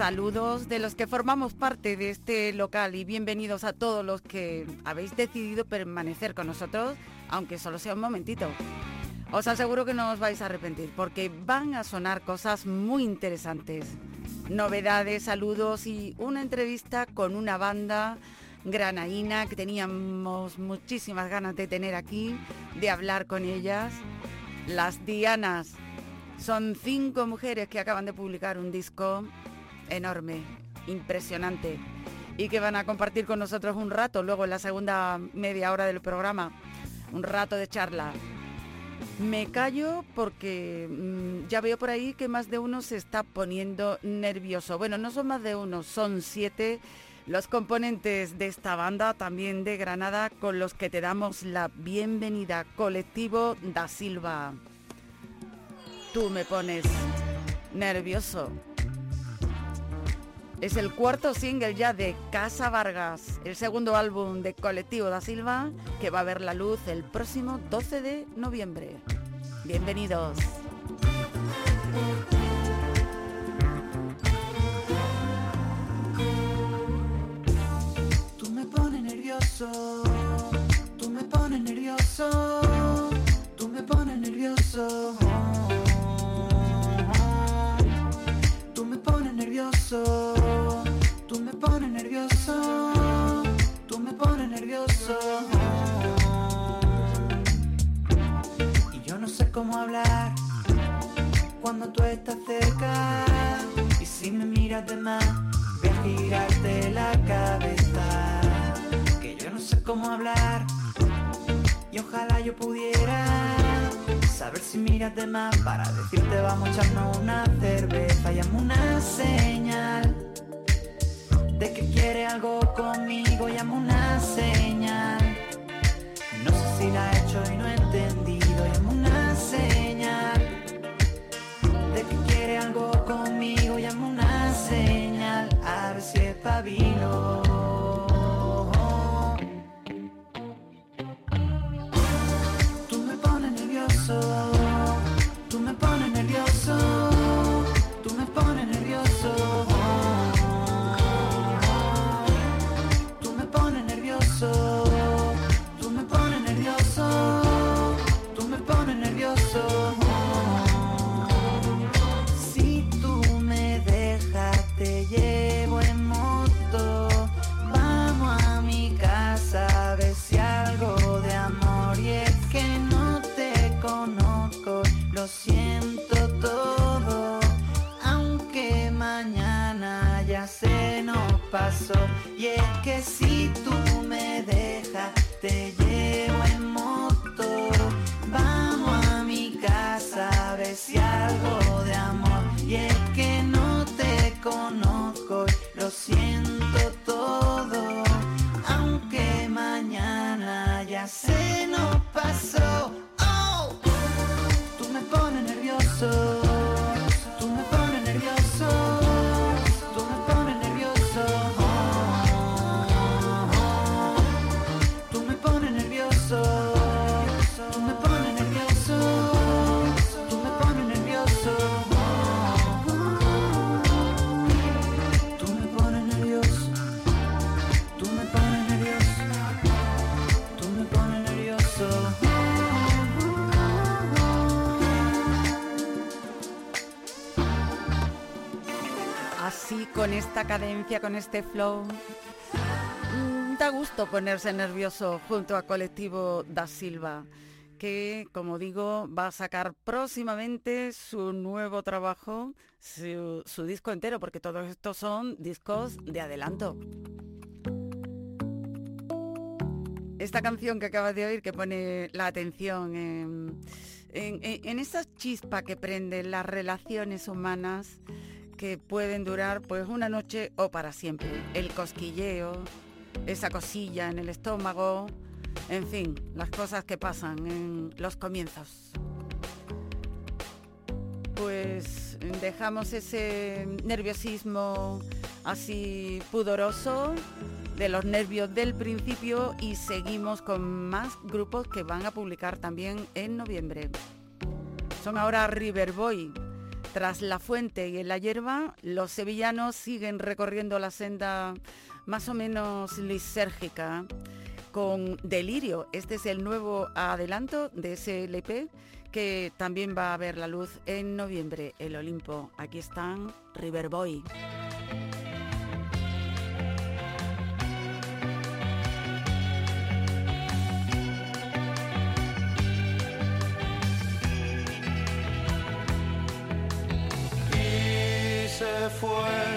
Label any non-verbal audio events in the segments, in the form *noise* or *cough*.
Saludos de los que formamos parte de este local y bienvenidos a todos los que habéis decidido permanecer con nosotros, aunque solo sea un momentito. Os aseguro que no os vais a arrepentir porque van a sonar cosas muy interesantes. Novedades, saludos y una entrevista con una banda granaína que teníamos muchísimas ganas de tener aquí, de hablar con ellas. Las Dianas. Son cinco mujeres que acaban de publicar un disco enorme, impresionante, y que van a compartir con nosotros un rato, luego en la segunda media hora del programa, un rato de charla. Me callo porque mm, ya veo por ahí que más de uno se está poniendo nervioso. Bueno, no son más de uno, son siete los componentes de esta banda, también de Granada, con los que te damos la bienvenida. Colectivo da Silva. Tú me pones nervioso. Es el cuarto single ya de Casa Vargas, el segundo álbum de Colectivo da Silva, que va a ver la luz el próximo 12 de noviembre. Bienvenidos. Tú me pones nervioso, tú me pones nervioso, con este flow. mm, Da gusto ponerse nervioso junto a Colectivo da Silva, que, como digo, va a sacar próximamente su nuevo trabajo, su, disco entero, porque todos estos son discos de adelanto. Esta canción que acabas de oír, que pone la atención en, en, en- en esa chispa que prenden las relaciones humanas que pueden durar pues una noche o para siempre. El cosquilleo, esa cosilla en el estómago, en fin, las cosas que pasan en los comienzos. Pues dejamos ese nerviosismo así pudoroso de los nervios del principio y seguimos con más grupos que van a publicar también en noviembre. Son ahora Riverboy. Tras La Fuente y en La Hierba, los sevillanos siguen recorriendo la senda más o menos lisérgica con Delirio. Este es el nuevo adelanto de ese LP que también va a ver la luz en noviembre, el Olimpo. Aquí están Riverboy. se fue,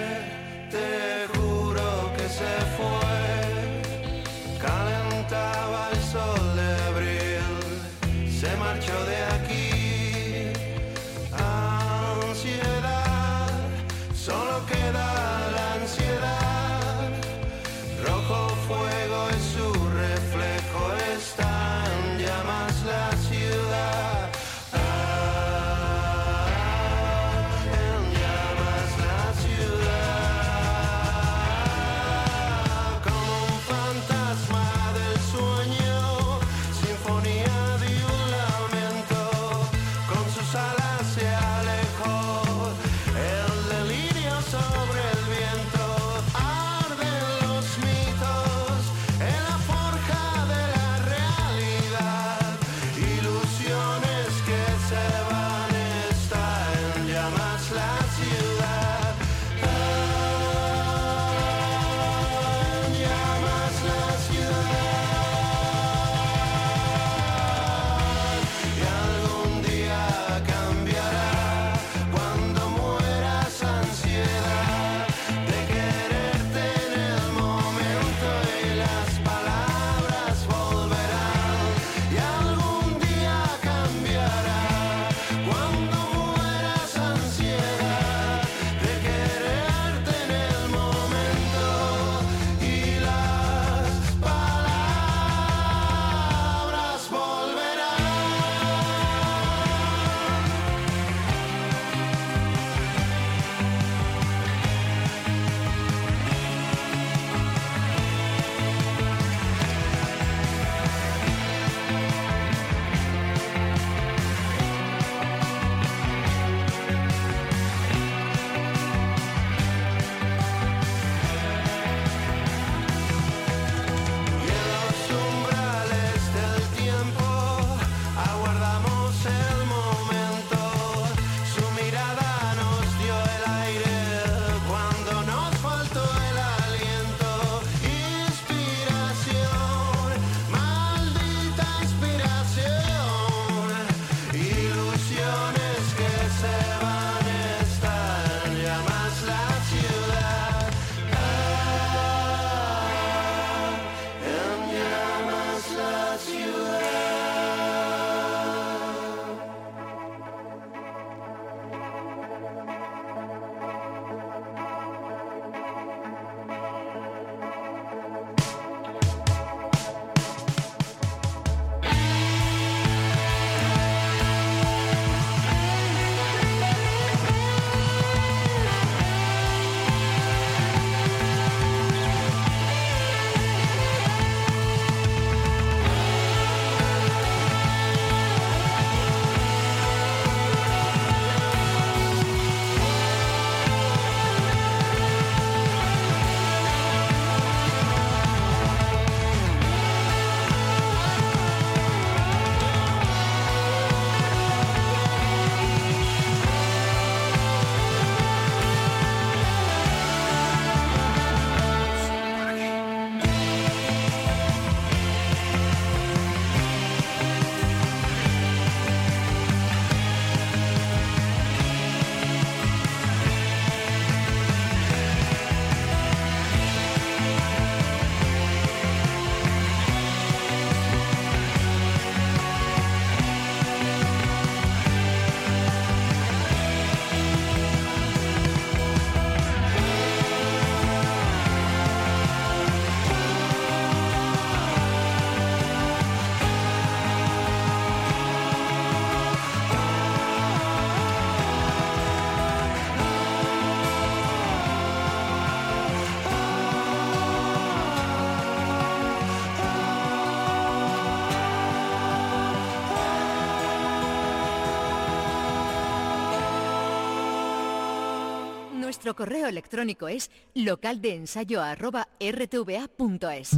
Nuestro correo electrónico es localdeensayo.rtva.es.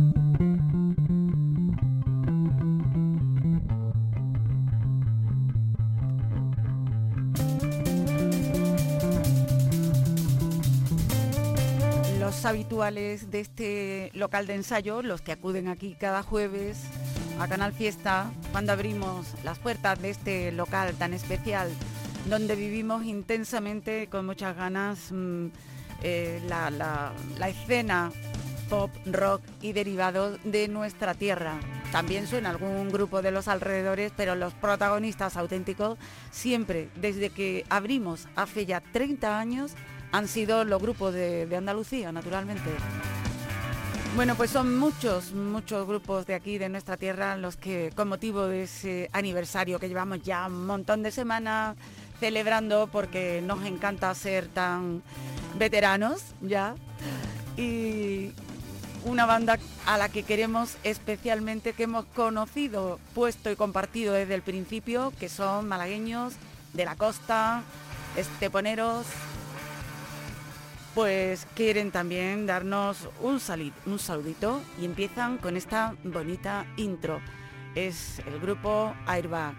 Los habituales de este local de ensayo, los que acuden aquí cada jueves a Canal Fiesta, cuando abrimos las puertas de este local tan especial, donde vivimos intensamente, con muchas ganas, mm, eh, la, la- escena pop, rock y derivados de nuestra tierra. También suena algún grupo de los alrededores, pero los protagonistas auténticos siempre, desde que abrimos hace ya 30 años, han sido los grupos de, de Andalucía, naturalmente. Bueno, pues son muchos, muchos grupos de aquí, de nuestra tierra, los que con motivo de ese aniversario que llevamos ya un montón de semanas celebrando porque nos encanta ser tan veteranos ya. Y una banda a la que queremos especialmente, que hemos conocido, puesto y compartido desde el principio, que son malagueños de la costa, esteponeros, pues quieren también darnos un, sali- un saludito y empiezan con esta bonita intro. Es el grupo Airbag.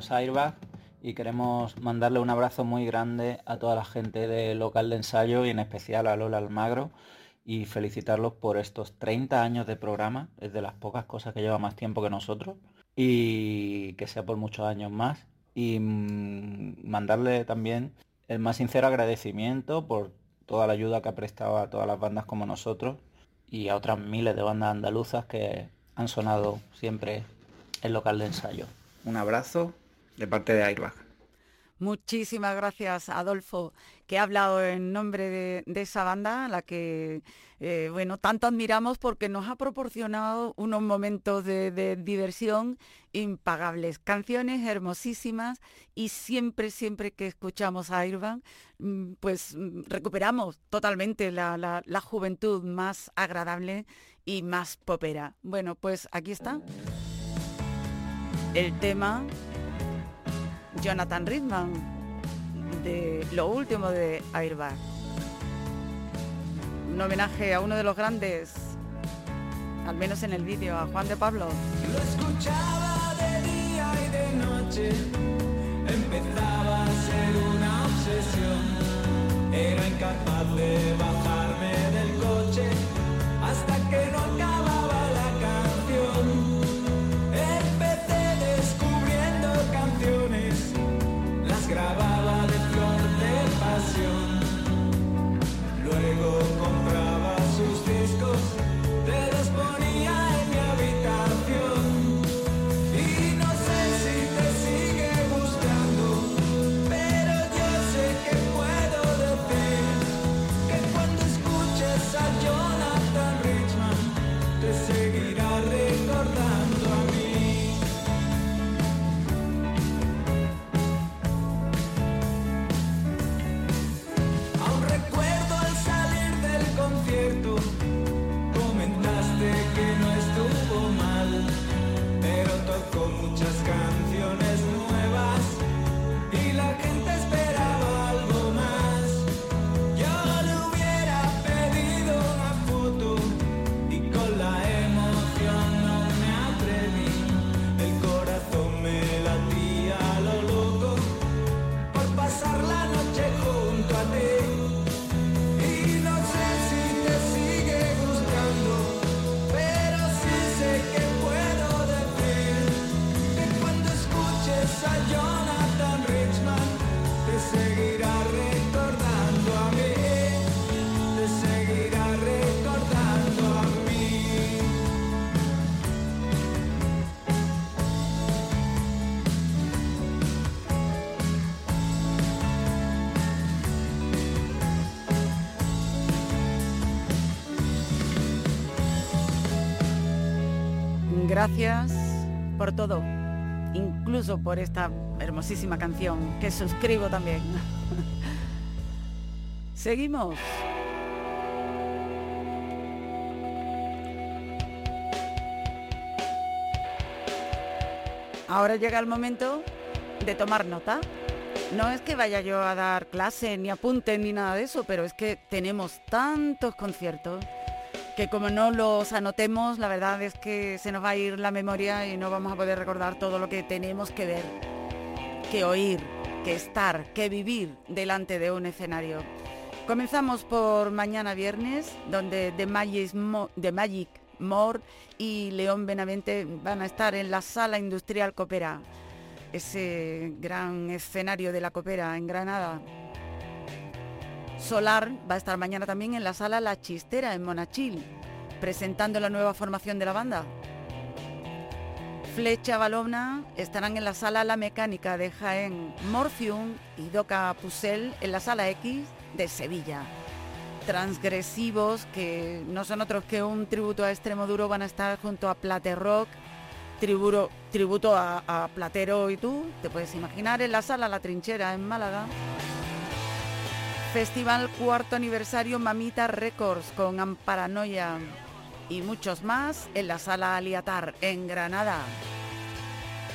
Somos Airbag y queremos mandarle un abrazo muy grande a toda la gente del local de ensayo y en especial a Lola Almagro y felicitarlos por estos 30 años de programa, es de las pocas cosas que lleva más tiempo que nosotros y que sea por muchos años más. Y mm, mandarle también el más sincero agradecimiento por toda la ayuda que ha prestado a todas las bandas como nosotros y a otras miles de bandas andaluzas que han sonado siempre el local de ensayo. Un abrazo de parte de Airbag. Muchísimas gracias, Adolfo, que ha hablado en nombre de, esa banda, la que, eh, bueno, tanto admiramos porque nos ha proporcionado unos momentos de, de diversión impagables, canciones hermosísimas y siempre, siempre que escuchamos a Irvan, mm, pues mm, recuperamos totalmente la, la- la juventud más agradable y más popera. Bueno, pues aquí está el tema Jonathan Ridman de lo último de Airbag. Un homenaje a uno de los grandes, al menos en el vídeo, a Juan de Pablo. Lo escuchaba de día y de noche, empezaba a ser una obsesión. Era incapaz de bajarme Gracias por todo, incluso por esta hermosísima canción que suscribo también. *laughs* Seguimos. Ahora llega el momento de tomar nota. No es que vaya yo a dar clase, ni apuntes, ni nada de eso, pero es que tenemos tantos conciertos que como no los anotemos, la verdad es que se nos va a ir la memoria y no vamos a poder recordar todo lo que tenemos que ver, que oír, que estar, que vivir delante de un escenario. Comenzamos por mañana viernes, donde The Magic, The Magic More y León Benavente van a estar en la Sala Industrial Copera, ese gran escenario de la Copera en Granada. Solar va a estar mañana también en la Sala La Chistera en Monachil, presentando la nueva formación de la banda. Flecha Balona estarán en la Sala La Mecánica de Jaén, Morphium y Doca Pusel en la Sala X de Sevilla transgresivos, que no son otros que un tributo a Extremo Duro, van a estar junto a Plate Rock, tributo, tributo a, Platero y tú, te puedes imaginar, en la sala La Trinchera en Málaga. Festival cuarto aniversario Mamita Records con Amparanoia y muchos más en la sala Aliatar en Granada.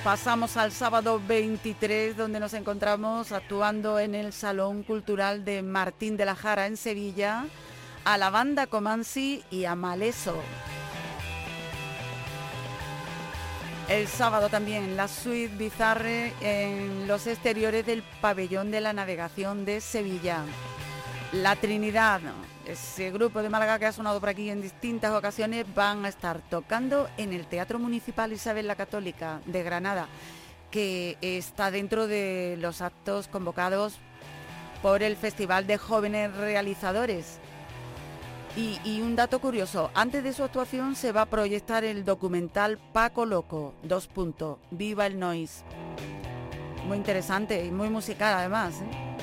Pasamos al sábado 23, donde nos encontramos actuando en el Salón Cultural de Martín de la Jara en Sevilla, a la banda Comansi y a Maleso. El sábado también la suite Bizarre en los exteriores del pabellón de la navegación de Sevilla. La Trinidad, ese grupo de Málaga que ha sonado por aquí en distintas ocasiones, van a estar tocando en el Teatro Municipal Isabel la Católica de Granada, que está dentro de los actos convocados por el Festival de Jóvenes Realizadores. Y, un dato curioso, antes de su actuación se va a proyectar el documental Paco Loco, dos puntos, Viva el Noise. Muy interesante y muy musical además. ¿eh?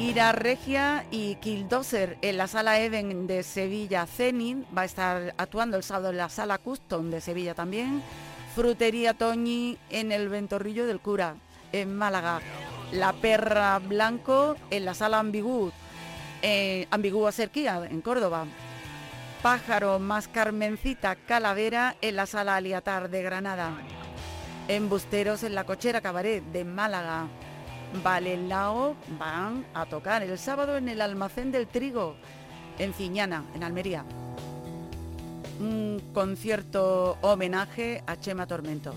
Ira Regia y Kildoser en la sala Even de Sevilla Zenit. Va a estar actuando el sábado en la sala Custom de Sevilla también. Frutería Toñi en el Ventorrillo del Cura en Málaga. La Perra Blanco en la sala Ambigú, eh, Ambigúa Cerquía en Córdoba. Pájaro más Carmencita Calavera en la sala Aliatar de Granada. Embusteros en la Cochera Cabaret de Málaga. Valelao van a tocar el sábado en el Almacén del Trigo, en Ciñana, en Almería. Un concierto homenaje a Chema Tormento.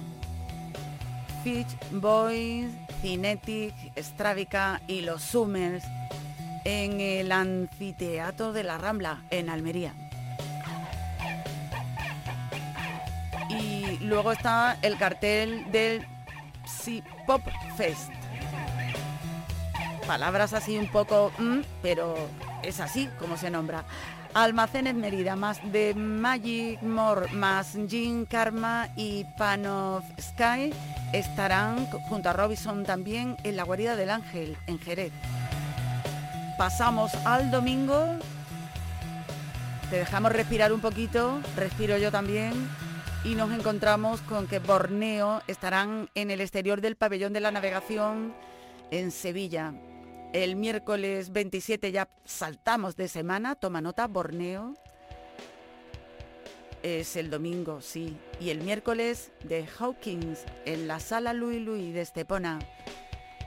Fitch Boys, Cinetic, Strávica y los Summers en el Anfiteatro de la Rambla, en Almería. Y luego está el cartel del Pop Fest palabras así un poco, mm, pero es así como se nombra. Almacenes Mérida, más de Magic More, más Jean Karma y Pan of Sky estarán junto a Robinson también en la guarida del Ángel, en Jerez. Pasamos al domingo. Te dejamos respirar un poquito, respiro yo también. Y nos encontramos con que Borneo estarán en el exterior del pabellón de la navegación en Sevilla. El miércoles 27 ya saltamos de semana, toma nota, Borneo. Es el domingo, sí. Y el miércoles de Hawkins en la sala Louis Louis de Estepona.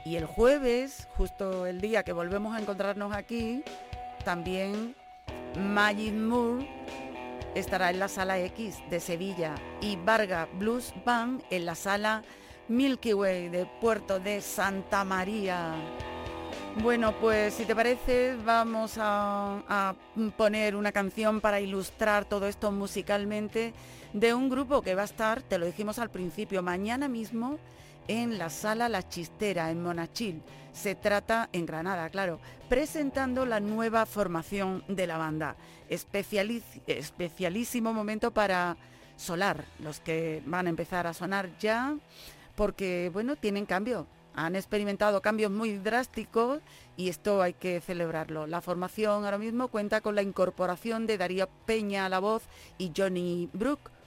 Y el jueves, justo el día que volvemos a encontrarnos aquí, también Magic Moore estará en la sala X de Sevilla y Varga Blues Band en la sala Milky Way de Puerto de Santa María. Bueno, pues si te parece, vamos a, poner una canción para ilustrar todo esto musicalmente de un grupo que va a estar, te lo dijimos al principio, mañana mismo en la sala La Chistera, en Monachil. Se trata, en Granada, claro, presentando la nueva formación de la banda. especialísimo momento para Solar, los que van a empezar a sonar ya, porque, bueno, tienen cambio han experimentado cambios muy drásticos y esto hay que celebrarlo. La formación ahora mismo cuenta con la incorporación de Darío Peña a la voz y Johnny Brook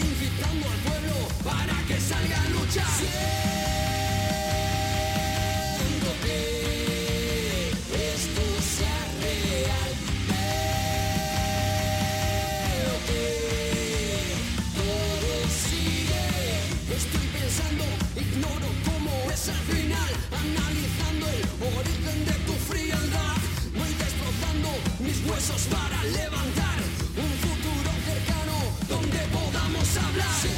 incitando al pueblo para que salga a luchar. Siento que esto sea real, pero que todo sigue. Estoy pensando, ignoro cómo es el final, analizando el origen de tu frialdad. Voy destrozando mis huesos para levantar. hablar.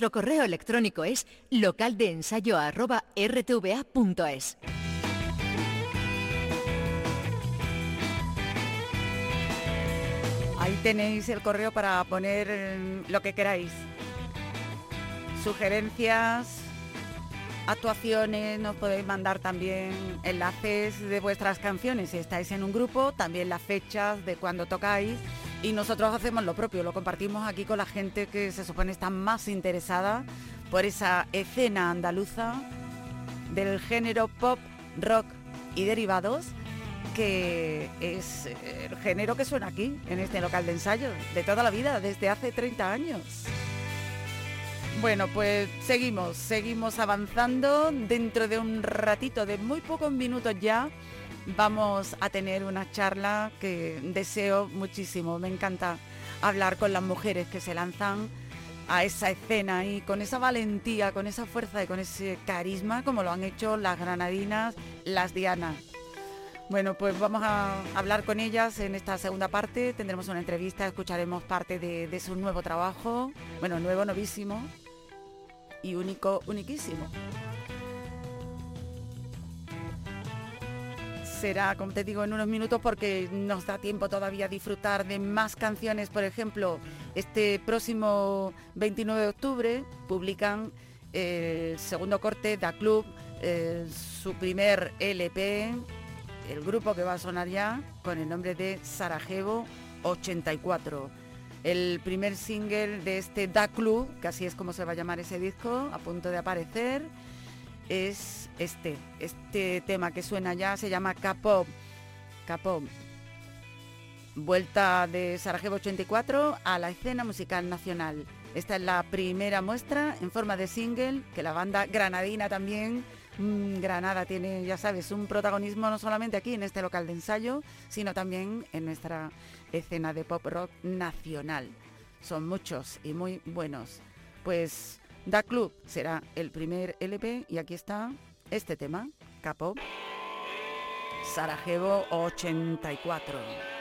Nuestro correo electrónico es localdeensayo.rtva.es. Ahí tenéis el correo para poner eh, lo que queráis. Sugerencias, actuaciones, nos podéis mandar también enlaces de vuestras canciones si estáis en un grupo, también las fechas de cuando tocáis y nosotros hacemos lo propio, lo compartimos aquí con la gente que se supone está más interesada por esa escena andaluza del género pop, rock y derivados, que es el género que suena aquí, en este local de ensayo, de toda la vida, desde hace 30 años. Bueno, pues seguimos, seguimos avanzando. Dentro de un ratito, de muy pocos minutos ya, vamos a tener una charla que deseo muchísimo. Me encanta hablar con las mujeres que se lanzan a esa escena y con esa valentía, con esa fuerza y con ese carisma como lo han hecho las granadinas, las dianas. Bueno, pues vamos a hablar con ellas en esta segunda parte. Tendremos una entrevista, escucharemos parte de, de su nuevo trabajo. Bueno, nuevo, novísimo y único, uniquísimo. será, como te digo, en unos minutos porque nos da tiempo todavía a disfrutar de más canciones. Por ejemplo, este próximo 29 de octubre publican el segundo corte Da Club, eh, su primer LP, el grupo que va a sonar ya con el nombre de Sarajevo 84. El primer single de este Da Club, que así es como se va a llamar ese disco, a punto de aparecer es este, este tema que suena ya se llama K-Pop. Vuelta de Sarajevo 84 a la escena musical nacional. Esta es la primera muestra en forma de single que la banda granadina también, mm, Granada tiene, ya sabes, un protagonismo no solamente aquí en este local de ensayo, sino también en nuestra escena de pop rock nacional. Son muchos y muy buenos. Pues Da Club será el primer LP y aquí está este tema, Capo, Sarajevo 84.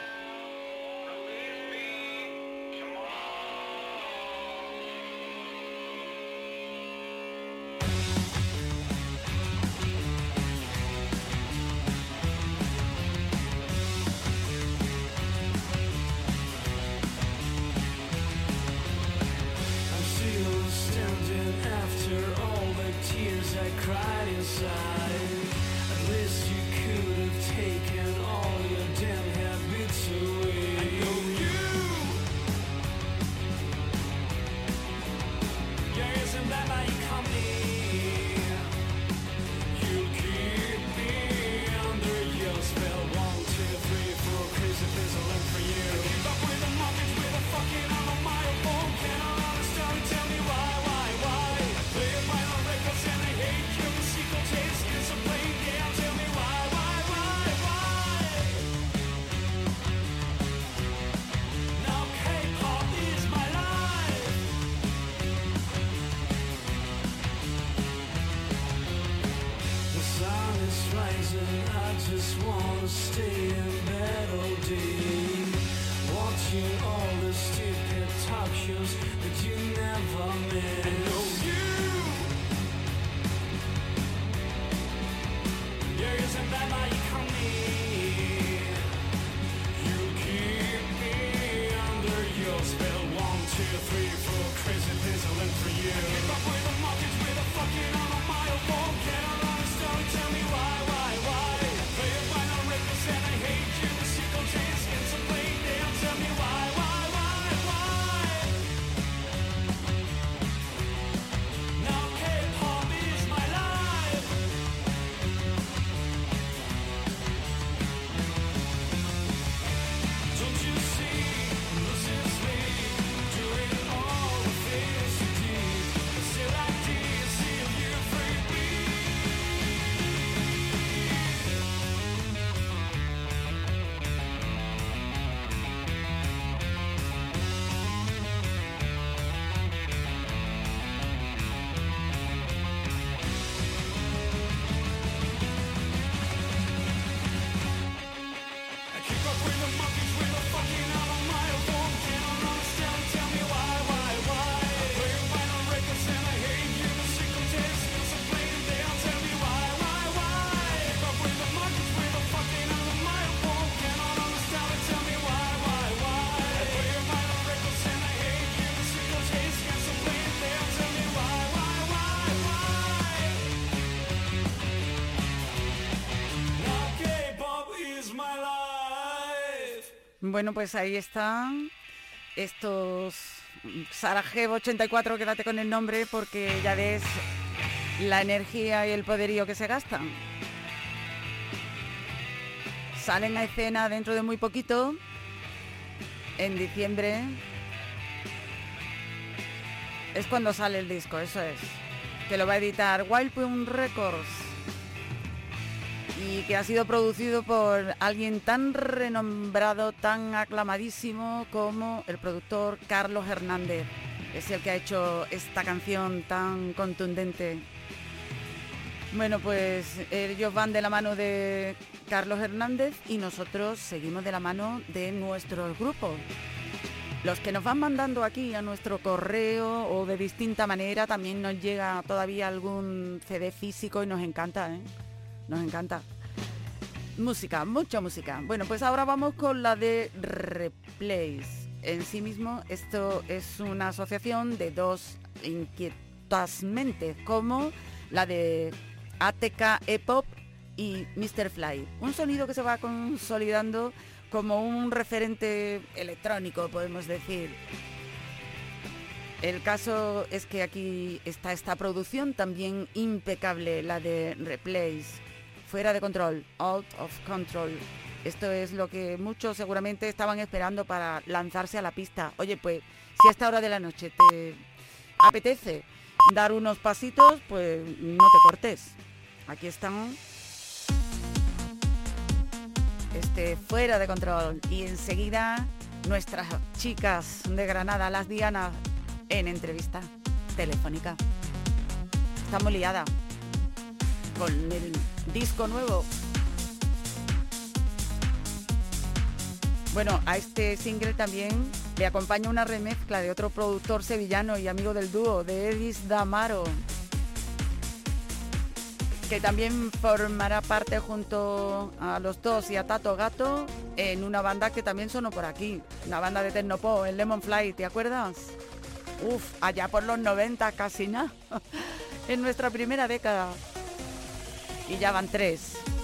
Bueno, pues ahí están estos Sarajevo 84, quédate con el nombre porque ya ves la energía y el poderío que se gastan. Salen a escena dentro de muy poquito, en diciembre. Es cuando sale el disco, eso es. Que lo va a editar Wild Plum Records y que ha sido producido por alguien tan renombrado, tan aclamadísimo como el productor Carlos Hernández. Es el que ha hecho esta canción tan contundente. Bueno, pues ellos van de la mano de Carlos Hernández y nosotros seguimos de la mano de nuestros grupos. Los que nos van mandando aquí a nuestro correo o de distinta manera, también nos llega todavía algún CD físico y nos encanta, ¿eh? Nos encanta. Música, mucha música. Bueno, pues ahora vamos con la de Replace. En sí mismo, esto es una asociación de dos inquietas mentes, como la de ATK E-Pop y Mr. Fly. Un sonido que se va consolidando como un referente electrónico, podemos decir. El caso es que aquí está esta producción también impecable, la de Replace. Fuera de control, out of control. Esto es lo que muchos seguramente estaban esperando para lanzarse a la pista. Oye, pues si a esta hora de la noche te apetece dar unos pasitos, pues no te cortes. Aquí están. Este fuera de control. Y enseguida nuestras chicas de Granada, las Dianas, en entrevista telefónica. Estamos liadas con el disco nuevo. Bueno, a este single también le acompaña una remezcla de otro productor sevillano y amigo del dúo, de Edis Damaro, que también formará parte junto a los dos y a Tato Gato en una banda que también sonó por aquí, una banda de Tecnopo, el Lemon Fly, ¿te acuerdas? Uf, allá por los 90 casi nada, *laughs* en nuestra primera década. Y ya van tres.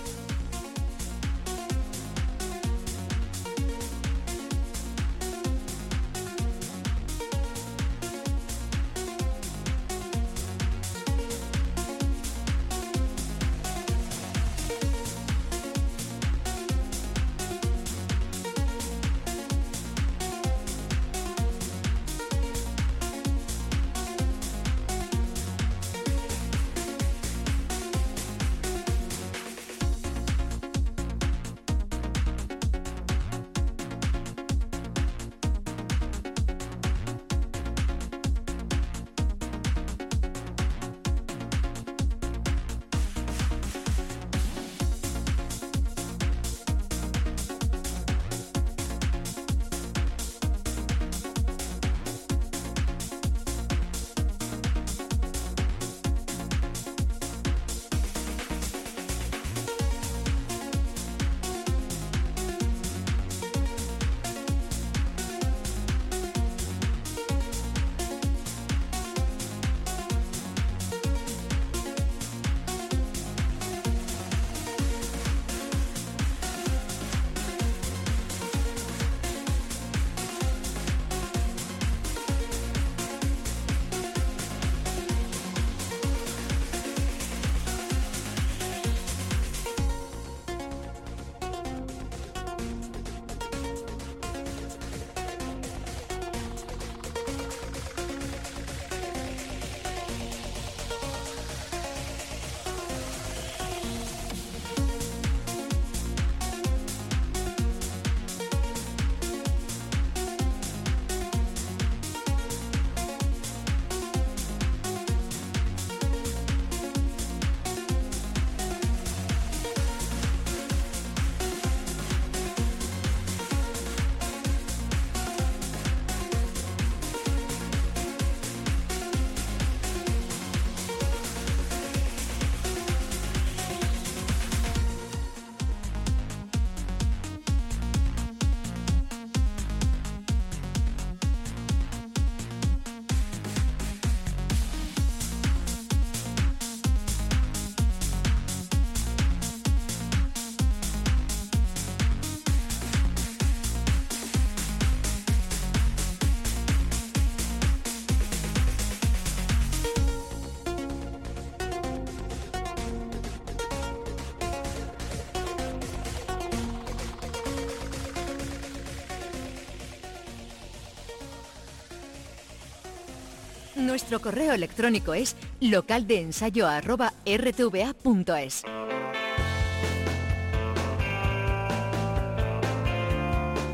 Nuestro correo electrónico es localdeensayo@rtva.es.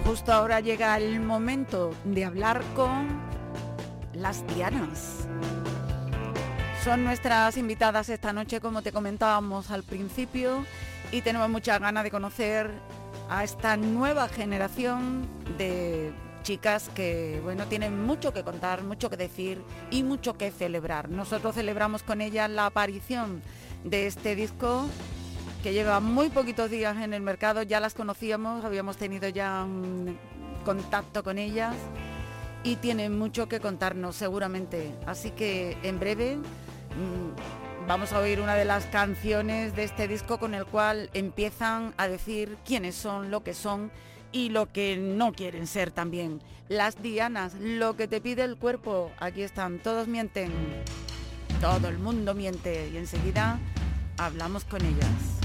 Justo ahora llega el momento de hablar con las Dianas. Son nuestras invitadas esta noche, como te comentábamos al principio, y tenemos muchas ganas de conocer a esta nueva generación de chicas que, bueno, tienen mucho que contar, mucho que decir y mucho que celebrar. Nosotros celebramos con ellas la aparición de este disco que lleva muy poquitos días en el mercado, ya las conocíamos, habíamos tenido ya contacto con ellas y tienen mucho que contarnos seguramente. Así que en breve mm, vamos a oír una de las canciones de este disco con el cual empiezan a decir quiénes son, lo que son y lo que no quieren ser también. Las dianas, lo que te pide el cuerpo, aquí están, todos mienten, todo el mundo miente y enseguida hablamos con ellas.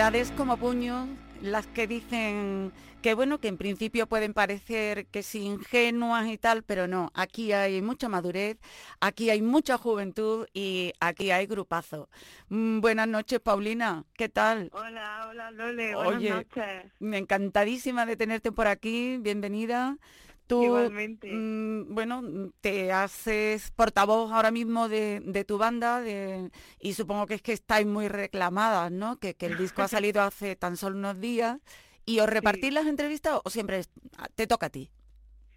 Verdades como puños, las que dicen que bueno, que en principio pueden parecer que sí ingenuas y tal, pero no, aquí hay mucha madurez, aquí hay mucha juventud y aquí hay grupazo. Mm, buenas noches, Paulina, ¿qué tal? Hola, hola Lole, Oye, buenas noches. Me encantadísima de tenerte por aquí, bienvenida. Tú, Igualmente. mm, bueno, mm, te haces portavoz ahora mismo de, de tu banda de- y supongo que es que estáis muy reclamadas, ¿no? Que, que el disco ha *laughs* salido hace tan solo unos días y os repartís las entrevistas o siempre es- te toca a ti.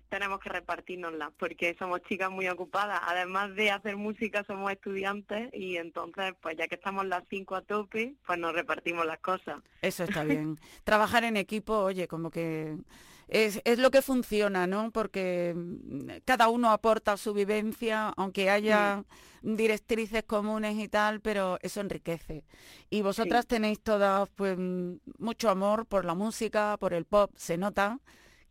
tenemos que repartirnoslas porque somos chicas muy ocupadas. Además de hacer música, somos estudiantes y entonces, pues ya que estamos las cinco a tope, pues nos repartimos las cosas. Eso está *laughs* bien. Trabajar en equipo, oye, como que es, es lo que funciona, ¿no? Porque mm, cada uno aporta su vivencia, aunque haya directrices comunes y tal, pero eso enriquece. Y vosotras tenéis todas pues mm, mucho amor por la música, por el pop, se nota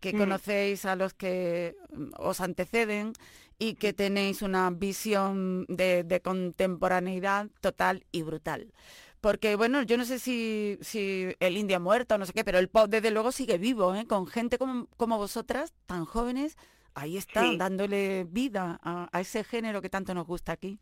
que Mm. conocéis a los que mm, os anteceden y que tenéis una visión de, de contemporaneidad total y brutal. Porque, bueno, yo no sé si, si el India muerto o no sé qué, pero el pop desde luego sigue vivo, ¿eh? Con gente como, como vosotras, tan jóvenes, ahí está, Sí. dándole vida a, a ese género que tanto nos gusta aquí.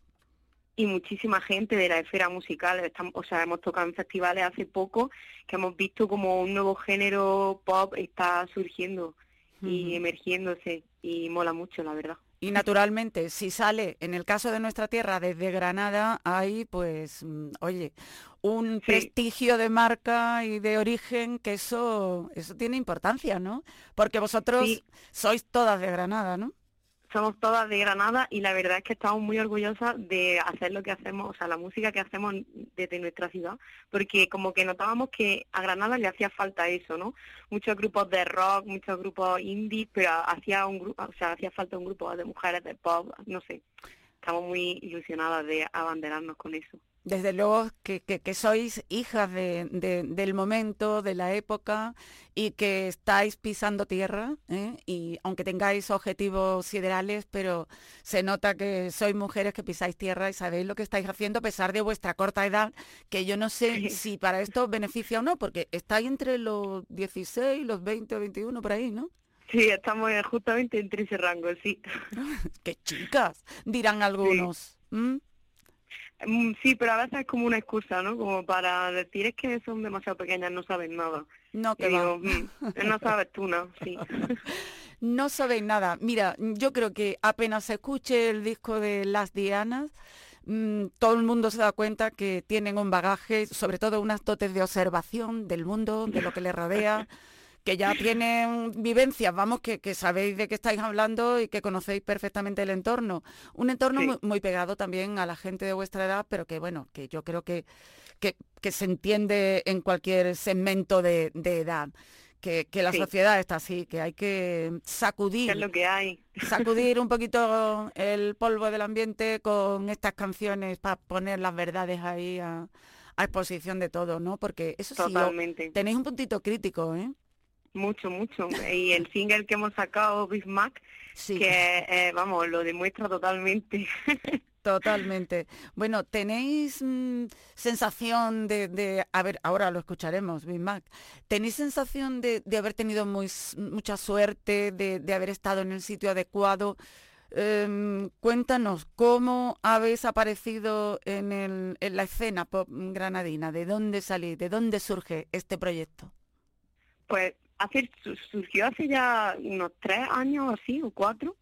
y muchísima gente de la esfera musical. Estamos, o sea, hemos tocado en festivales hace poco que hemos visto como un nuevo género pop está surgiendo y emergiéndose y mola mucho, la verdad. Y naturalmente, si sale, en el caso de nuestra tierra, desde Granada, hay, pues, mm, oye, un Sí. prestigio de marca y de origen que eso, eso tiene importancia, ¿no? Porque vosotros Sí. sois todas de Granada, ¿no? Somos todas de Granada y la verdad es que estamos muy orgullosas de hacer lo que hacemos, o sea, la música que hacemos desde nuestra ciudad, porque como que notábamos que a Granada le hacía falta eso, ¿no? Muchos grupos de rock, muchos grupos indie, pero hacía un grupo, o sea, hacía falta un grupo de mujeres de pop, no sé. Estamos muy ilusionadas de abanderarnos con eso. Desde luego que, que- que sois hijas de- de- del momento, de la época y que estáis pisando tierra, ¿eh? y aunque tengáis objetivos siderales, pero se nota que sois mujeres que pisáis tierra y sabéis lo que estáis haciendo a pesar de vuestra corta edad, que yo no sé si para esto os beneficia o no, porque estáis entre los 16, los 20 o 21 por ahí, ¿no? Sí, estamos justamente entre ese rango, sí. *laughs* ¡Qué chicas! Dirán algunos. Mm, Sí, pero a veces es como una excusa, ¿no? Como para decir es que son demasiado pequeñas, no saben nada. No, que digo, "Mm, no sabes tú, ¿no? Sí. *laughs* No sabéis nada. Mira, yo creo que apenas se escuche el disco de Las Dianas, mm, todo el mundo se da cuenta que tienen un bagaje, sobre todo unas dotes de observación del mundo, de lo que les rodea, *laughs* que ya tienen vivencias, vamos, que, que sabéis de qué estáis hablando y que conocéis perfectamente el entorno. Un entorno Sí. muy, muy pegado también a la gente de vuestra edad, pero que bueno, que yo creo que, que, que se entiende en cualquier segmento de, de edad. Que, que la Sí. sociedad está así, que hay que sacudir ¿Qué es lo que hay? sacudir un *laughs* poquito el polvo del ambiente con estas canciones para poner las verdades ahí a, a exposición de todo, ¿no? Porque eso sí, tenéis un puntito crítico, ¿eh? Mucho, mucho. Y el single que hemos sacado, Big Mac, Sí, que, eh, vamos, lo demuestra totalmente. *laughs* totalmente. Bueno, ¿tenéis mm, sensación de, de, a ver, ahora lo escucharemos, Big Mac, ¿tenéis sensación de, de haber tenido muy, mucha suerte, de, de haber estado en el sitio adecuado? Em, cuéntanos, ¿cómo habéis aparecido en, el- en la escena pop granadina? ¿De dónde salís? ¿De dónde surge este proyecto? Pues hace, su- surgió hace ya unos tres años o así, o cuatro,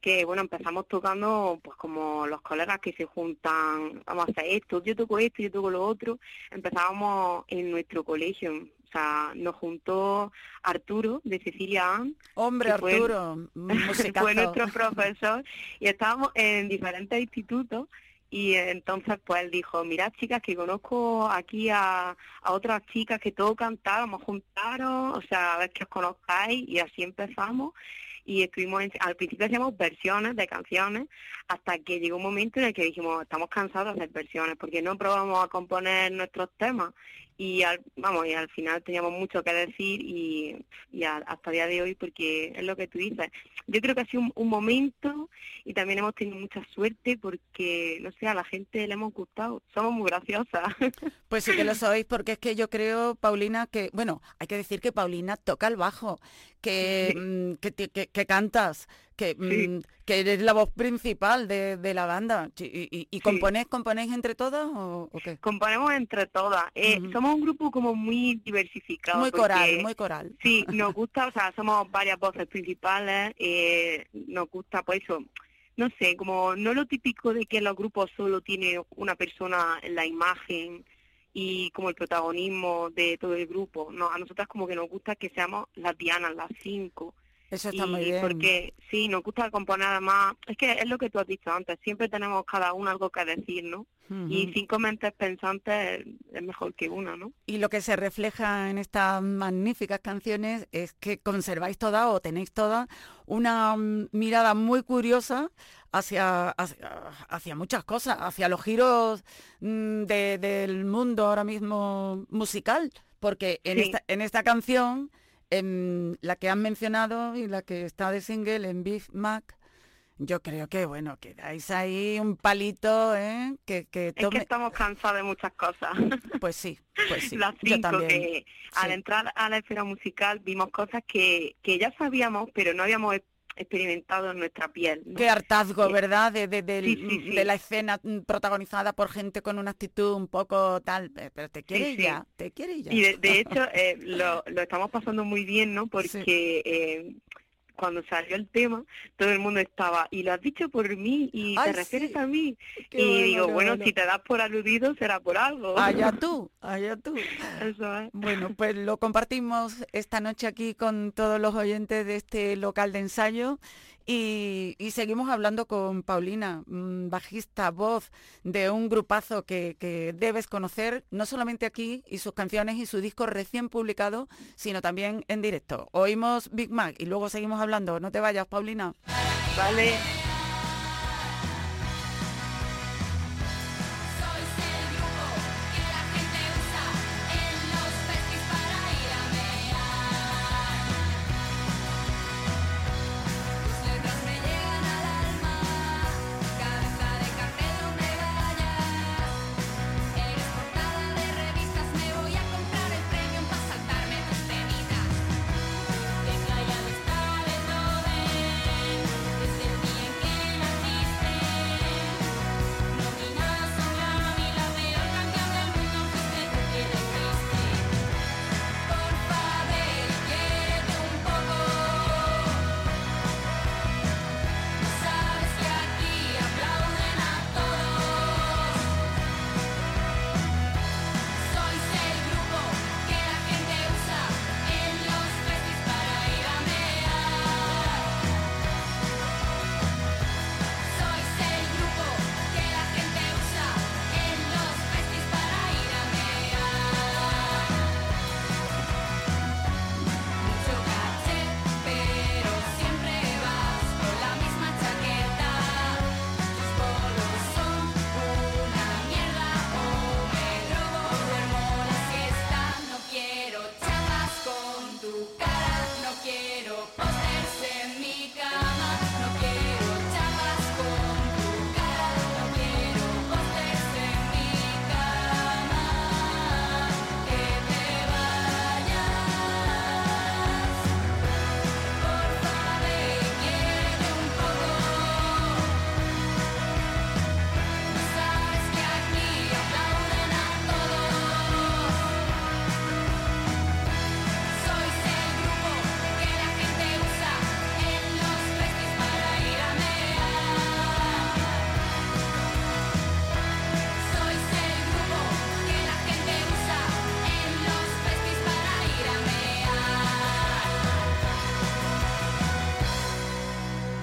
que bueno, empezamos tocando pues como los colegas que se juntan, vamos a hacer esto, yo toco esto, yo toco lo otro. Empezábamos en nuestro colegio, o sea, nos juntó Arturo de Cecilia Ann, Hombre, que fue- Arturo, *laughs* fue nuestro profesor y estábamos en diferentes institutos y entonces pues él dijo, mirad chicas que conozco aquí a, a otras chicas que tocan, tal, vamos a juntaros, o sea, a ver que os conozcáis y así empezamos. Y estuvimos, en- al principio hacíamos versiones de canciones hasta que llegó un momento en el que dijimos, estamos cansados de hacer versiones porque no probamos a componer nuestros temas y al, vamos, y al final teníamos mucho que decir y, y a- hasta el día de hoy porque es lo que tú dices, yo creo que ha sido un, un momento y también hemos tenido mucha suerte porque, no sé, a la gente le hemos gustado. Somos muy graciosas. *laughs* Pues sí que lo sois, porque es que yo creo, Paulina, que, bueno, hay que decir que Paulina toca el bajo, que, Sí. mm, que- que cantas, que, Sí. mm, que eres la voz principal de, de la banda. ¿Y, y, y Sí. componéis, entre todas o, o qué? Componemos entre todas. Eh. Somos un grupo como muy diversificado. Muy coral, muy coral. Sí, *laughs* nos gusta, o sea, somos varias voces principales, eh, nos gusta, pues eso, no sé, como no lo típico de que los grupos solo tiene una persona en la imagen y como el protagonismo de todo el grupo, no, a nosotras como que nos gusta que seamos las dianas, las cinco, Eso está y muy bien. porque sí, nos gusta componer además, es que es lo que tú has dicho antes, siempre tenemos cada uno algo que decir, ¿no? Y cinco mentes pensantes es mejor que una, ¿no? Y lo que se refleja en estas magníficas canciones es que conserváis toda o tenéis toda una mm, mirada muy curiosa hacia, hacia, hacia muchas cosas, hacia los giros mm, de- del mundo ahora mismo musical, porque en, Sí. esta, en esta canción, en la que han mencionado y la que está de single en Big Mac, yo creo que, bueno, que dais ahí un palito, ¿eh? Que, que Es que tome... estamos cansados de muchas cosas. *laughs* Pues sí, pues sí, Las yo cinco, también. que al entrar a la esfera musical vimos cosas que, que ya sabíamos, pero no habíamos experimentado en nuestra piel. ¿no? Qué hartazgo, ¿verdad? De, de, sí, sí, de la escena protagonizada por gente con una actitud un poco tal, pe- pero te quiere ya, te quiere ya. Y de, de *laughs* hecho eh, lo, lo estamos pasando muy bien, ¿no? Porque eh, cuando salió el tema, todo el mundo estaba, y lo has dicho por mí, y Ay, te refieres sí. a mí. Qué y bueno, digo, bueno, bueno. si te das por aludido, será por algo. Allá *laughs* tú, allá tú. Eso es. Bueno, pues lo compartimos esta noche aquí con todos los oyentes de este local de ensayo y, seguimos hablando con Paulina, mm, bajista, voz de un grupazo que, que debes conocer, no solamente aquí y sus canciones y su disco recién publicado, sino también en directo. Oímos Big Mac y luego seguimos hablando. No te vayas, Paulina. Vale.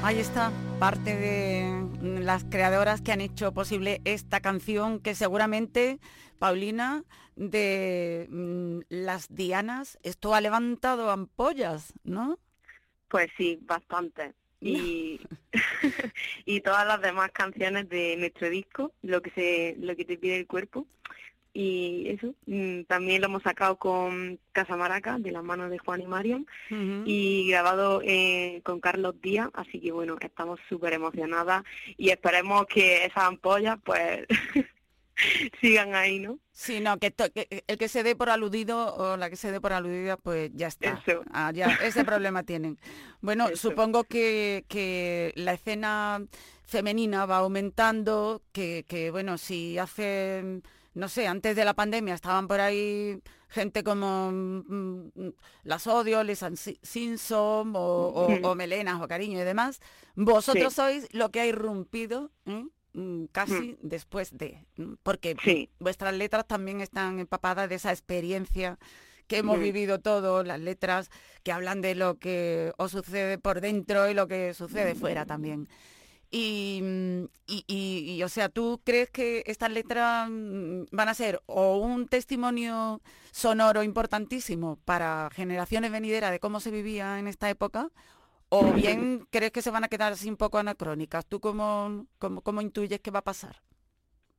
Ahí está, parte de las creadoras que han hecho posible esta canción que seguramente, Paulina, de mm, las Dianas, esto ha levantado ampollas, ¿no? Pues sí, bastante. Y, *laughs* *laughs* y todas las demás canciones de nuestro disco, lo que se, lo que te pide el cuerpo. Y eso, mm, también lo hemos sacado con Casa Maraca, de las manos de Juan y Marian, y grabado eh, con Carlos Díaz, así que bueno, estamos súper emocionadas y esperemos que esas ampollas pues *laughs* sigan ahí, ¿no? Sí, no, que, que el que se dé por aludido o la que se dé por aludida, pues ya está. Eso. Ah, ya, ese problema tienen. Bueno, Eso. supongo que, que la escena femenina va aumentando, que, que, bueno, si hace, no sé, antes de la pandemia estaban por ahí gente como mm, mm, Las Odio, Les Simpson o, o- Ujú. o Melenas o Cariño y demás, vosotros Sí. sois lo que ha irrumpido ¿eh? Mm, casi después de, porque Sí. vuestras letras también están empapadas de esa experiencia que hemos Mm. vivido todos, las letras que hablan de lo que os sucede por dentro y lo que sucede fuera también. Y, mm, y, y- y, o sea, ¿tú crees que estas letras mm, van a ser o un testimonio sonoro importantísimo para generaciones venideras de cómo se vivía en esta época? ¿O bien crees que se van a quedar así un poco anacrónicas? ¿Tú cómo, cómo, cómo intuyes que va a pasar?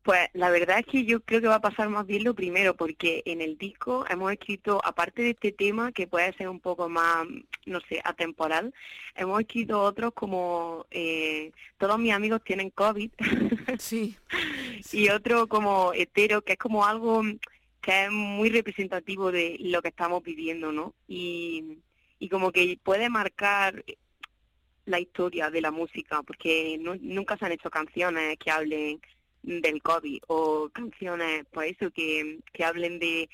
Pues la verdad es que yo creo que va a pasar más bien lo primero, porque en el disco hemos escrito, aparte de este tema, que puede ser un poco más, no sé, atemporal, hemos escrito otros como eh, Todos mis amigos tienen COVID, *laughs* Sí. y otro como Hetero, que es como algo que es muy representativo de lo que estamos viviendo, ¿no? Y, y como que puede marcar la historia de la música, porque no- nunca se han hecho canciones que hablen del COVID o canciones, pues eso, que, que hablen de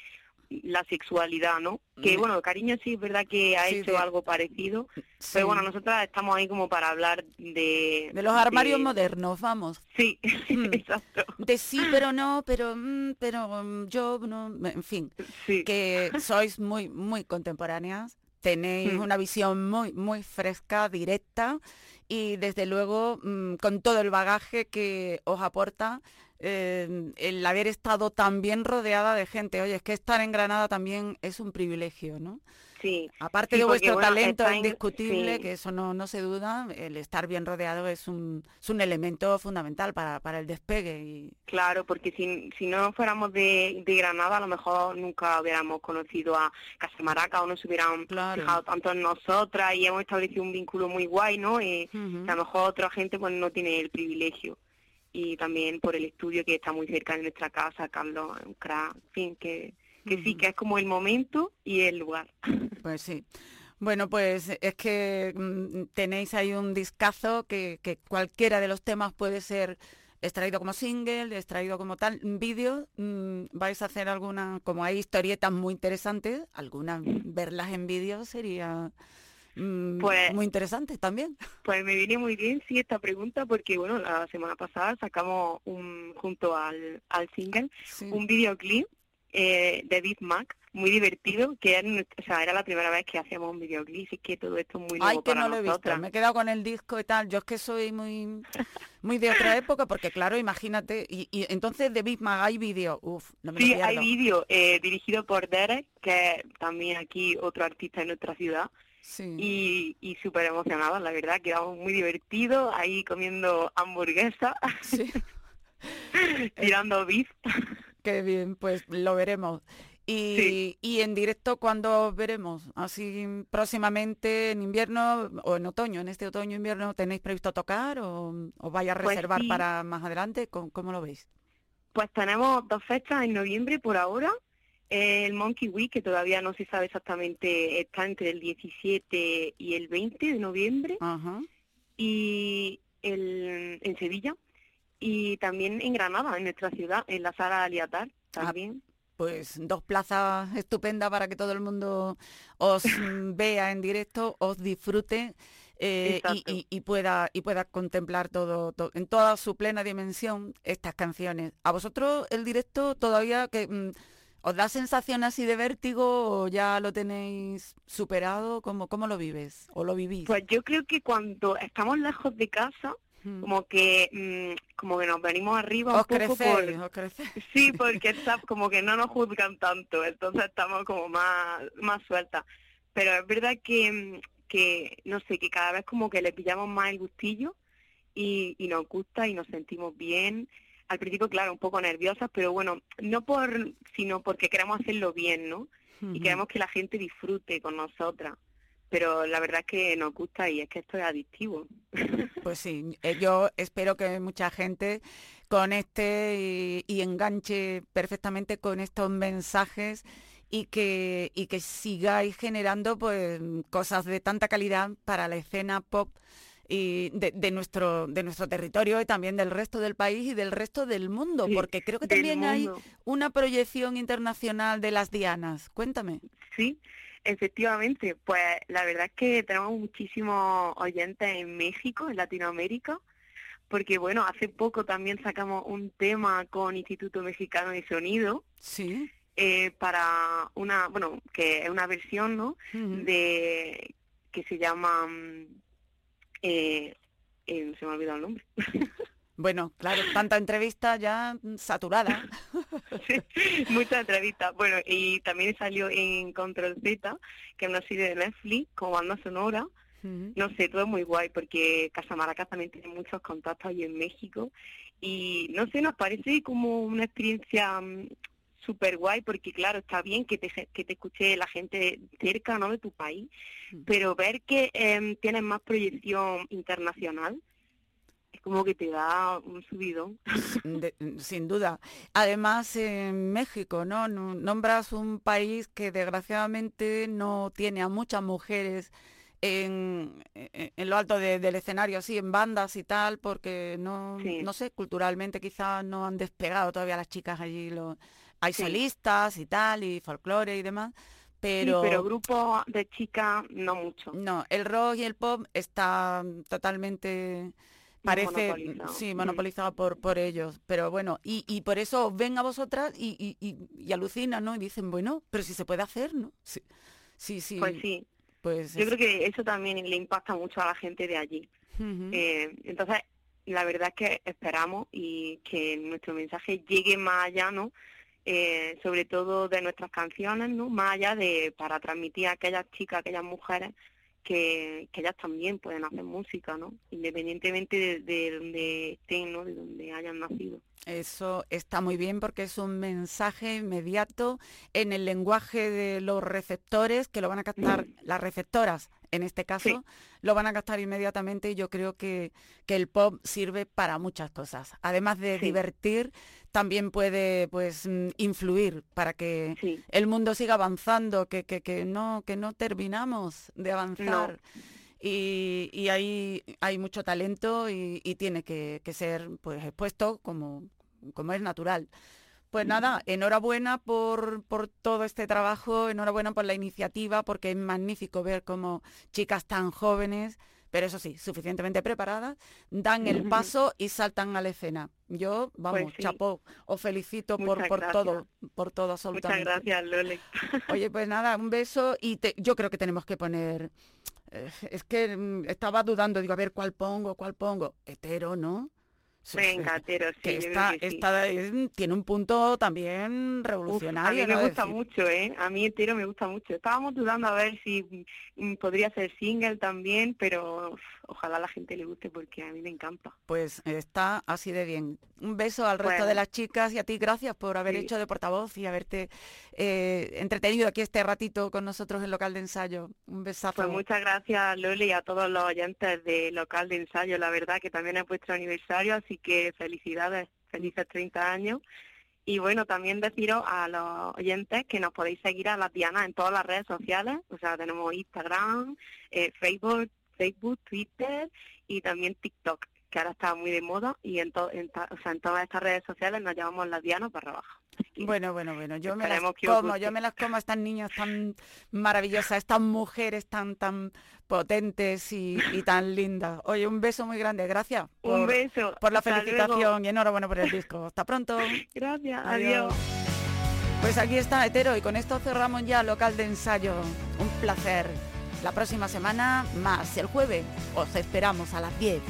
la sexualidad, ¿no? Que Mm. bueno, Cariño sí es verdad que ha Sí, hecho algo parecido, Sí. pero bueno, nosotras estamos ahí como para hablar de... De los armarios de- modernos, vamos. Sí, *laughs* Mm. exacto. De sí, pero no, pero, mm, pero yo no, en fin, Sí. que sois muy, muy contemporáneas, tenéis Mm. una visión muy, muy fresca, directa y desde luego mm, con todo el bagaje que os aporta eh, el haber estado tan bien rodeada de gente. Oye, es que estar en Granada también es un privilegio, ¿no? Sí, Aparte Sí, de vuestro bueno, talento está indiscutible, sí. que eso no, no se duda, el estar bien rodeado es un, es un elemento fundamental para, para el despegue. Y, Claro, porque si, si no fuéramos de, de Granada, a lo mejor nunca hubiéramos conocido a Casa Maraca o no se hubieran Claro. fijado tanto en nosotras y hemos establecido un vínculo muy guay, ¿no? Eh, que a lo mejor otra gente pues no tiene el privilegio. Y también por el estudio que está muy cerca de nuestra casa, Carlos, un crack, en fin, que, que sí, que es como el momento y el lugar. Pues sí. Bueno, pues es que mm, tenéis ahí un discazo que, que cualquiera de los temas puede ser extraído como single, extraído como tal, vídeo. mm, ¿Vais a hacer alguna, como hay historietas muy interesantes, algunas verlas en vídeo sería mm, Pues- muy interesante también? Pues me viene muy bien, sí, esta pregunta, porque bueno, la semana pasada sacamos un junto al, al single Sí. un videoclip eh, de Big Mac muy divertido, que era, o sea, era la primera vez que hacíamos un videoclip, y que todo esto es muy nuevo Ay, que para no lo he visto. nosotras. Me he quedado con el disco y tal. Yo es que soy muy, muy de otra época, porque claro, imagínate. Y, y entonces de Big Mac hay vídeo. Uf, no me Sí, hay vídeo eh, dirigido por Derek, que es también aquí otro artista en nuestra ciudad, Sí. y, y súper emocionados, la verdad, quedamos muy divertidos ahí comiendo hamburguesa, Sí. *laughs* tirando beef. *laughs* Qué bien, pues lo veremos. Y, Sí. y en directo, ¿cuándo veremos? Así próximamente, en invierno o en otoño, en este otoño-invierno, ¿tenéis previsto tocar o os vais a Pues reservar sí. para más adelante? ¿Cómo, cómo lo veis? Pues tenemos dos fechas en noviembre por ahora. Eh, El Monkey Week, que todavía no se sabe exactamente, está entre el 17 y el 20 de noviembre, Ajá. y el, en Sevilla, y también en Granada, en nuestra ciudad, en la sala Aliatar también. Pues dos plazas estupendas para que todo el mundo os *laughs* vea en directo, os disfrute eh, y, Exacto. y- y pueda y pueda contemplar todo, to- en toda su plena dimensión estas canciones. ¿A vosotros el directo todavía que mm, os da sensación así de vértigo o ya lo tenéis superado? ¿Cómo, cómo lo vives o lo vivís? Pues yo creo que cuando estamos lejos de casa. Como que mm, como que nos venimos arriba un os poco crecéis, por... os. *laughs* Sí, porque está como que no nos juzgan tanto, entonces estamos como más, más sueltas. Pero es verdad que, mm, que, no sé, que cada vez como que le pillamos más el gustillo y, y nos gusta y nos sentimos bien. Al principio, claro, un poco nerviosas, pero bueno, no por, sino porque queremos hacerlo bien, ¿no? Y queremos que la gente disfrute con nosotras. Pero la verdad es que nos gusta y es que esto es adictivo. *laughs* Pues sí, eh, yo espero que mucha gente conecte y, y enganche perfectamente con estos mensajes y que, y que sigáis generando pues cosas de tanta calidad para la escena pop y de, de nuestro de nuestro territorio y también del resto del país y del resto del mundo, Sí, porque creo que también hay una proyección internacional de las dianas. Cuéntame. Sí, efectivamente. Pues la verdad es que tenemos muchísimos oyentes en México, en Latinoamérica, porque bueno, hace poco también sacamos un tema con Instituto Mexicano de Sonido Sí. eh, para una, bueno, que es una versión, ¿no? De que se llama, mm, eh, eh, se me ha olvidado el nombre. *laughs* Bueno, claro, tanta entrevista ya mm, saturada. *laughs* Sí, muchas entrevistas. Bueno, y también salió en Control Z, que es una serie de Netflix con banda sonora. No sé, todo muy guay porque Casa Maracas también tiene muchos contactos ahí en México y no sé, nos parece como una experiencia mm, súper guay porque claro, está bien que te, que te escuche la gente cerca, ¿no?, de tu país, Mm. pero ver que em, tienes más proyección internacional es como que te da un subidón. De- sin duda. Además, en México, ¿no? No- Nombras un país que desgraciadamente no tiene a muchas mujeres en, en- en lo alto de- del escenario, así, en bandas y tal, porque no, Sí. no sé, culturalmente quizás no han despegado todavía las chicas allí. Lo, hay Sí. solistas y tal, y folclore y demás, Sí, pero... pero grupos de chicas no mucho. No, el rock y el pop está totalmente, parece, Monopolizado. sí, Mm. monopolizado por, por ellos. Pero bueno, y, y por eso ven a vosotras y, y, y, y alucinan, ¿no? Y dicen, bueno, pero si se puede hacer, ¿no? Sí, sí, sí. Pues sí, pues yo es- creo que eso también le impacta mucho a la gente de allí. Eh, entonces, la verdad es que esperamos y que nuestro mensaje llegue más allá, ¿no? Eh, sobre todo de nuestras canciones, ¿no? Más allá de para transmitir a aquellas chicas, aquellas mujeres que, que ellas también pueden hacer música, ¿no? Independientemente de, de donde estén, ¿no? De donde hayan nacido. Eso está muy bien porque es un mensaje inmediato en el lenguaje de los receptores que lo van a captar, las receptoras en este caso, Sí. lo van a captar inmediatamente y yo creo que, que el pop sirve para muchas cosas. Además de Sí. divertir, también puede pues mm, influir para que Sí. el mundo siga avanzando, que, que, que no, que no terminamos de avanzar. Y, y hay, hay mucho talento y, y tiene que, que ser pues expuesto como, como es natural. Pues nada, enhorabuena por, por todo este trabajo, enhorabuena por la iniciativa, porque es magnífico ver cómo chicas tan jóvenes, pero eso sí, suficientemente preparadas, dan el paso y saltan a la escena. Yo, vamos, Pues sí. chapó, os felicito por, Muchas por gracias. todo, por todo Muchas absolutamente. gracias, Lole. *laughs* Oye, pues nada, un beso y te- yo creo que tenemos que poner... eh, es que mm, estaba dudando, digo, a ver, ¿cuál pongo, cuál pongo? Hetero, ¿no? Venga, sí, Tero, sí, que esta, sí. esta es- tiene un punto también Uf, revolucionario. a mí me gusta Decir, mucho, ¿eh? A mí entero me gusta mucho. Estábamos dudando a ver si mm, podría ser single también, pero ojalá a la gente le guste porque a mí me encanta. Pues está así de bien. Un beso al resto Bueno. de las chicas y a ti gracias por haber Sí. hecho de portavoz y haberte eh, entretenido aquí este ratito con nosotros en local de ensayo. Un besazo. Pues muchas gracias, Loli, y a todos los oyentes de local de ensayo. La verdad que también es vuestro aniversario, así que felicidades, felices 30 años. Y bueno, también deciros a los oyentes que nos podéis seguir a las Dianas en todas las redes sociales. O sea, tenemos Instagram, eh, Facebook, Facebook, Twitter y también TikTok, que ahora está muy de moda. Y en, to- en ta- o sea, en todas estas redes sociales nos llamamos las Dianas para abajo. Bueno, bueno, bueno, yo me las como, yo me las como a estas niñas tan maravillosas, estas mujeres tan tan potentes y, y tan lindas. Oye, un beso muy grande, gracias un beso. por la hasta luego. felicitación y enhorabuena por el disco. Hasta pronto. Gracias, Adiós. adiós. Pues aquí está Hetero y con esto cerramos ya local de ensayo. Un placer. La próxima semana más, el jueves, os esperamos a las 10.